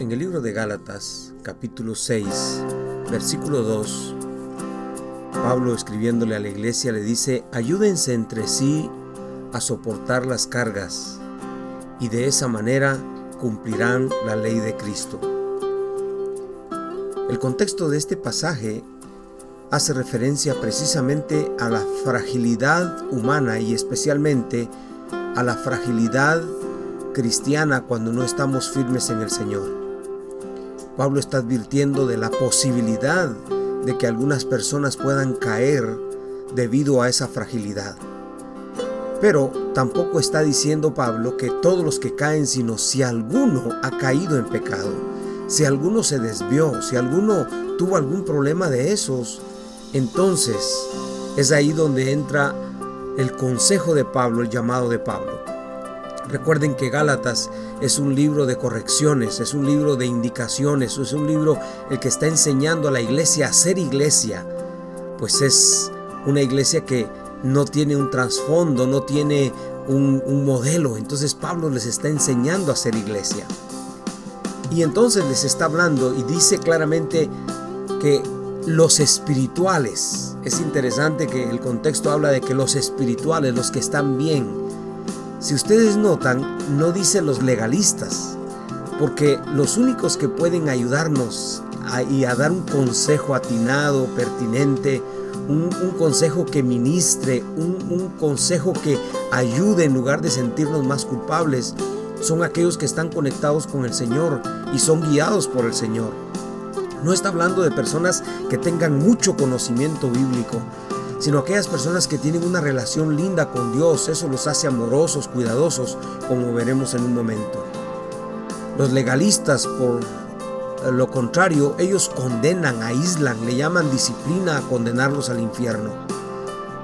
En el libro de Gálatas, capítulo 6, versículo 2, Pablo escribiéndole a la iglesia le dice, ayúdense entre sí a soportar las cargas y de esa manera cumplirán la ley de Cristo. El contexto de este pasaje hace referencia precisamente a la fragilidad humana y especialmente a la fragilidad cristiana cuando no estamos firmes en el Señor. Pablo está advirtiendo de la posibilidad de que algunas personas puedan caer debido a esa fragilidad. Pero tampoco está diciendo Pablo que todos los que caen, sino si alguno ha caído en pecado, si alguno se desvió, si alguno tuvo algún problema de esos, entonces es ahí donde entra el consejo de Pablo, el llamado de Pablo. Recuerden que Gálatas es un libro de correcciones, es un libro de indicaciones, es un libro el que está enseñando a la iglesia a ser iglesia, pues es una iglesia que no tiene un trasfondo, no tiene un, modelo. Entonces Pablo les está enseñando a ser iglesia. Y entonces les está hablando y dice claramente que los espirituales, es interesante que el contexto habla de que los espirituales, los que están bien, si ustedes notan, no dice los legalistas, porque los únicos que pueden ayudarnos a, y a dar un consejo atinado, pertinente, un, consejo que ministre, un, un consejo que ayude en lugar de sentirnos más culpables, son aquellos que están conectados con el Señor y son guiados por el Señor. No está hablando de personas que tengan mucho conocimiento bíblico, sino aquellas personas que tienen una relación linda con Dios. Eso los hace amorosos, cuidadosos, como veremos en un momento. Los legalistas, por lo contrario, ellos condenan, aíslan, le llaman disciplina a condenarlos al infierno.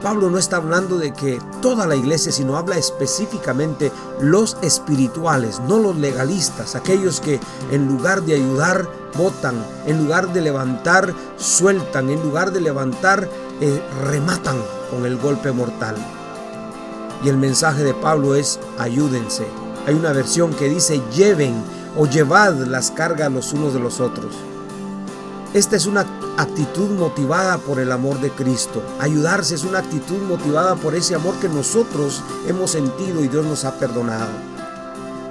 Pablo no está hablando de que toda la iglesia, sino habla específicamente los espirituales, no los legalistas, aquellos que en lugar de ayudar, votan, en lugar de levantar, sueltan, en lugar de levantar, eh, rematan con el golpe mortal. Y el mensaje de Pablo es ayúdense. Hay una versión que dice lleven o llevad las cargas los unos de los otros. Esta es una actitud motivada por el amor de Cristo. Ayudarse es una actitud motivada por ese amor que nosotros hemos sentido y Dios nos ha perdonado.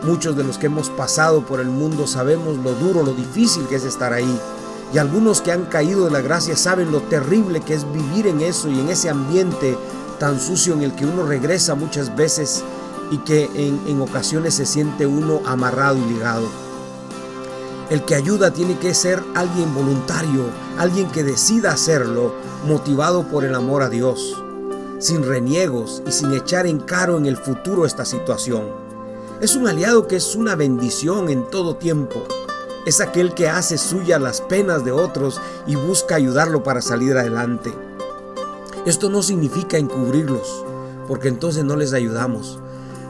Muchos de los que hemos pasado por el mundo sabemos lo duro, lo difícil que es estar ahí. Y algunos que han caído de la gracia saben lo terrible que es vivir en eso y en ese ambiente tan sucio en el que uno regresa muchas veces y que en, ocasiones se siente uno amarrado y ligado. El que ayuda tiene que ser alguien voluntario, alguien que decida hacerlo, motivado por el amor a Dios, sin reniegos y sin echar en caro en el futuro esta situación. Es un aliado que es una bendición en todo tiempo es aquel que hace suya las penas de otros y busca ayudarlo para salir adelante. Esto no significa encubrirlos, porque entonces no les ayudamos.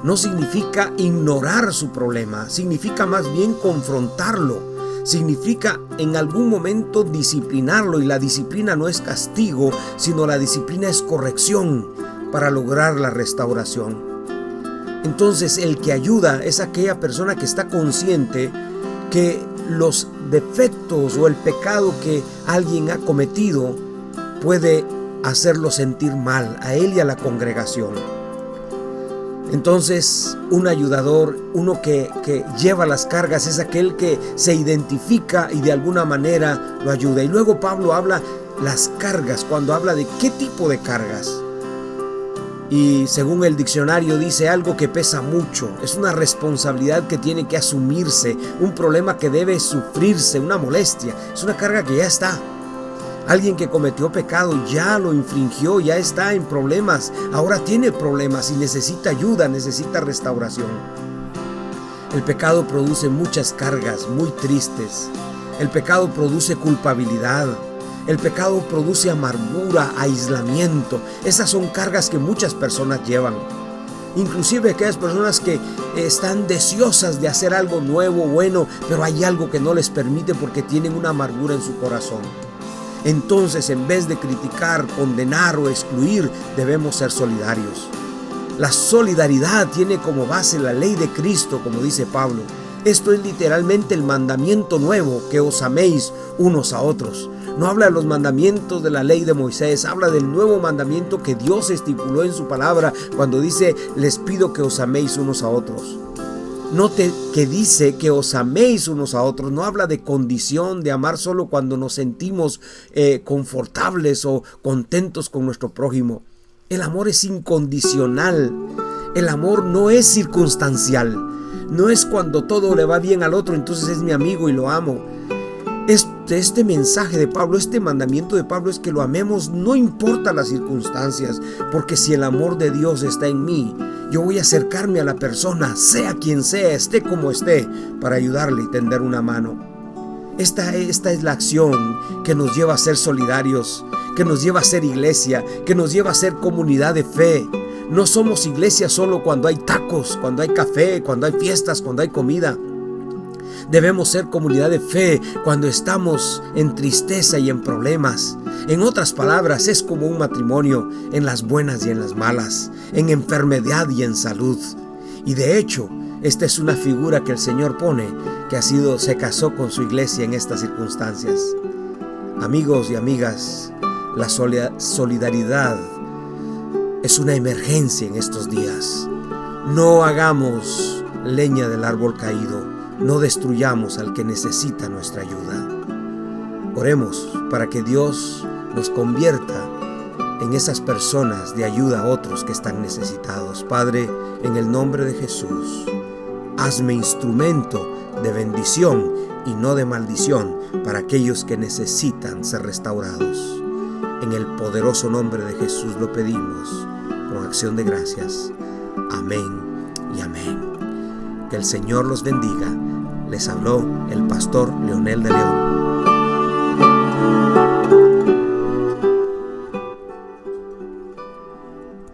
No significa ignorar su problema, significa más bien confrontarlo. Significa en algún momento disciplinarlo y la disciplina no es castigo, sino la disciplina es corrección para lograr la restauración. Entonces el que ayuda es aquella persona que está consciente que los defectos o el pecado que alguien ha cometido puede hacerlo sentir mal a él y a la congregación. Entonces, un ayudador, uno que, que, lleva las cargas, es aquel que se identifica y de alguna manera lo ayuda. Y luego Pablo habla las cargas, cuando habla de qué tipo de cargas y según el diccionario dice algo que pesa mucho, es una responsabilidad que tiene que asumirse, un problema que debe sufrirse, una molestia, es una carga que ya está. Alguien que cometió pecado ya lo infringió, ya está en problemas, ahora tiene problemas y necesita ayuda, necesita restauración. El pecado produce muchas cargas muy tristes. El pecado produce culpabilidad, el pecado produce amargura, aislamiento. Esas son cargas que muchas personas llevan. Inclusive aquellas personas que están deseosas de hacer algo nuevo, bueno, pero hay algo que no les permite porque tienen una amargura en su corazón. Entonces, en vez de criticar, condenar o excluir, debemos ser solidarios. La solidaridad tiene como base la ley de Cristo, como dice Pablo. Esto es literalmente el mandamiento nuevo, que os améis unos a otros. No habla de los mandamientos de la ley de Moisés, habla del nuevo mandamiento que Dios estipuló en su palabra cuando dice, les pido que os améis unos a otros. Note que dice que os améis unos a otros. No habla de condición de amar solo cuando nos sentimos eh, confortables o contentos con nuestro prójimo. El amor es incondicional. El amor no es circunstancial. No es cuando todo le va bien al otro, entonces es mi amigo y lo amo. Este, este, mensaje de Pablo, este mandamiento de Pablo es que lo amemos no importa las circunstancias, porque si el amor de Dios está en mí, yo voy a acercarme a la persona, sea quien sea, esté como esté, para ayudarle y tender una mano. Esta, esta es la acción que nos lleva a ser solidarios, que nos lleva a ser iglesia, que nos lleva a ser comunidad de fe. No somos iglesia solo cuando hay tacos, cuando hay café, cuando hay fiestas, cuando hay comida. Debemos ser comunidad de fe cuando estamos en tristeza y en problemas. En otras palabras, es como un matrimonio en las buenas y en las malas, en enfermedad y en salud. Y de hecho, esta es una figura que el Señor pone que ha sido se casó con su iglesia en estas circunstancias. Amigos y amigas, la solidaridad es una emergencia en estos días. No hagamos leña del árbol caído no destruyamos al que necesita nuestra ayuda. Oremos para que Dios nos convierta en esas personas de ayuda a otros que están necesitados. Padre, en el nombre de Jesús, hazme instrumento de bendición y no de maldición para aquellos que necesitan ser restaurados. En el poderoso nombre de Jesús lo pedimos, con acción de gracias. Amén y amén. Que el Señor los bendiga. Les habló el pastor Leonel de León.